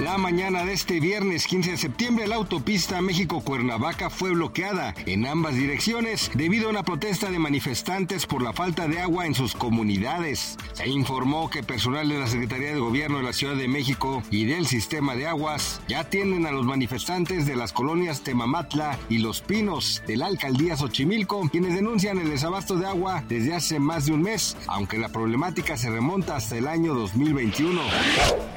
La mañana de este viernes 15 de septiembre, la autopista México-Cuernavaca fue bloqueada en ambas direcciones debido a una protesta de manifestantes por la falta de agua en sus comunidades. Se informó que personal de la Secretaría de Gobierno de la Ciudad de México y del Sistema de Aguas ya atienden a los manifestantes de las colonias Temamatla y Los Pinos de la alcaldía Xochimilco, quienes denuncian el desabasto de agua desde hace más de un mes, aunque la problemática se remonta hasta el año 2021.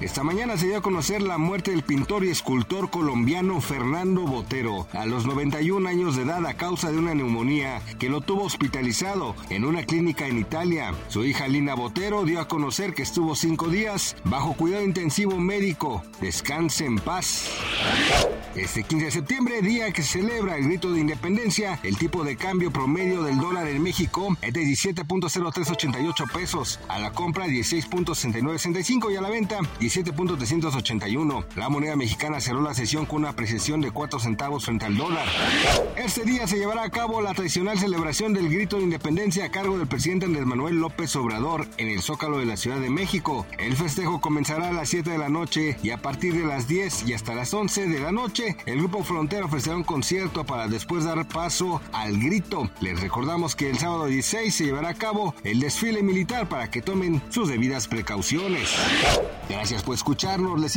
Esta mañana se dio a conocer la muerte del pintor y escultor colombiano Fernando Botero a los 91 años de edad a causa de una neumonía que lo tuvo hospitalizado en una clínica en Italia. Su hija Lina Botero dio a conocer que estuvo cinco días bajo cuidado intensivo médico. Descanse en paz. Este 15 de septiembre, día que se celebra el grito de independencia, el tipo de cambio promedio del dólar en México es de 17.0388 pesos, a la compra 16.6965 y a la venta 17.381. La moneda mexicana cerró la sesión con una apreciación de 4 centavos frente al dólar. Este día se llevará a cabo la tradicional celebración del grito de independencia a cargo del presidente Andrés Manuel López Obrador en el Zócalo de la Ciudad de México. El festejo comenzará a las 7 de la noche y a partir de las 10 y hasta las 11 de la noche, el Grupo Frontera ofrecerá un concierto para después dar paso al grito. Les recordamos que el sábado 16 se llevará a cabo el desfile militar para que tomen sus debidas precauciones. Gracias por escucharnos, les